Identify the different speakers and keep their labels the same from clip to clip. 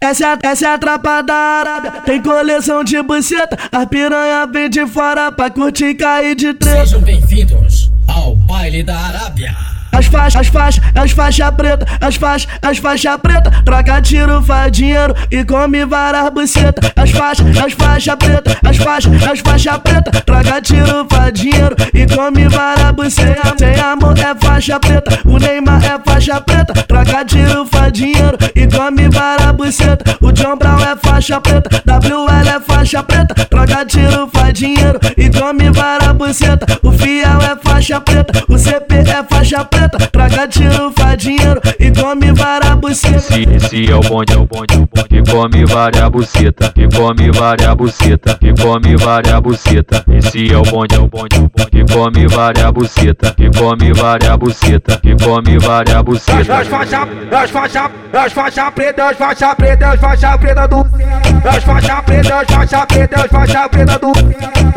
Speaker 1: Essa, é essa é a trapa da Arábia, tem coleção de buceta. A piranha vem de fora pra curtir cair de treta.
Speaker 2: Sejam bem-vindos ao baile da Arábia.
Speaker 1: As faixas, as faixas, as faixas preta, as faixas, as faixas preta. Troca tiro, faz dinheiro e come várias buceta. As faixas, as faixas preta, as faixas, as faixas preta. Troca tiro, faz dinheiro e come várias buceta. Sem amor é faixa preta, o Neymar é faixa preta. Troca tiro, faz dinheiro e come várias buceta. O John Brown é faixa preta, WL é faixa preta. Troca tiro, faz dinheiro e come várias buceta. O Fiel é faixa preta, o CP é faixa preta. Traga tiro, faz dinheiro e come várias buceta.
Speaker 3: Esse, é o bonde, é o bonde, o bonde. Que come várias buceta, que come várias buceta, que come várias buceta. Esse é o bonde, é o bonde, é o bonde. Que come várias buceta, que come várias buceta, que come várias buceta.
Speaker 4: As faixa, as faixa, as faixa preta, as faixa preta, as faixa preta do. As faixa preta, as faixa preta, as faixa preta do.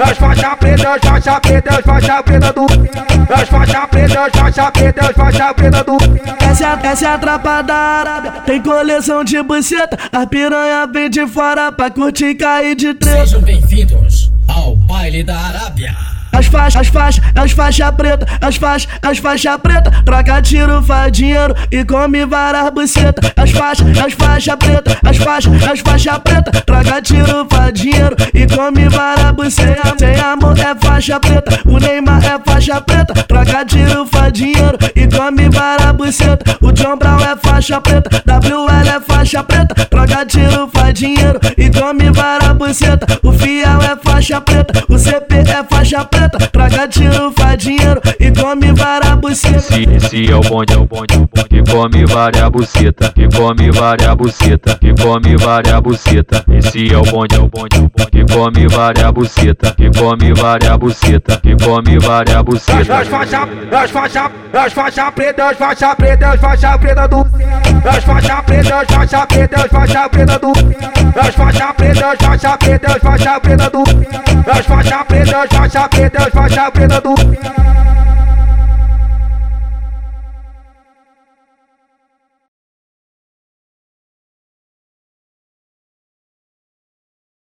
Speaker 4: As faixa preta, as faixa preta, as faixa preta do. As faixa preta, as faixa preta, as faixa preta do.
Speaker 1: Essa, é- essa é a trapa da Arábia, tem coleção de buceta. A piranha vem de fora pra curtir e cair de treta.
Speaker 2: Sejam bem-vindos ao baile da Arábia.
Speaker 1: As faixas, as faixas, as faixas preta, as faixas, as faixas preta. Troca tiro, faz dinheiro e come várias buceta. As faixas, as faixas preta, as faixas, as faixas preta. Troca tiro, faz dinheiro e come várias buceta. Sem amor é faixa preta, o Neymar é faixa preta. Troca dinheiro e come várias buceta. O John Brown é faixa preta, WL é faixa preta. Troca tiro, faz dinheiro e come várias buceta. O Fiel é faixa preta, o CP é faixa preta. Traga tiro, faz dinheiro e come várias buceta.
Speaker 3: Esse, esse é o bonde, é o bonde, é o bonde. Que come várias buceta, que come várias buceta, que come várias buceta. Esse é o bonde, é o bonde, é o bonde. Que come várias buceta, que come várias buceta, que come várias
Speaker 4: As,
Speaker 3: buceta.
Speaker 4: as faixa, as faixa, as faixa preta, as faixa preta, as faixa preta do. As faixa preta, as faixa preta, as faixa preta do. As faixa preta, as faixa preta, as faixa preta do. As faixa preta, as faixa preta, as faixa preta do.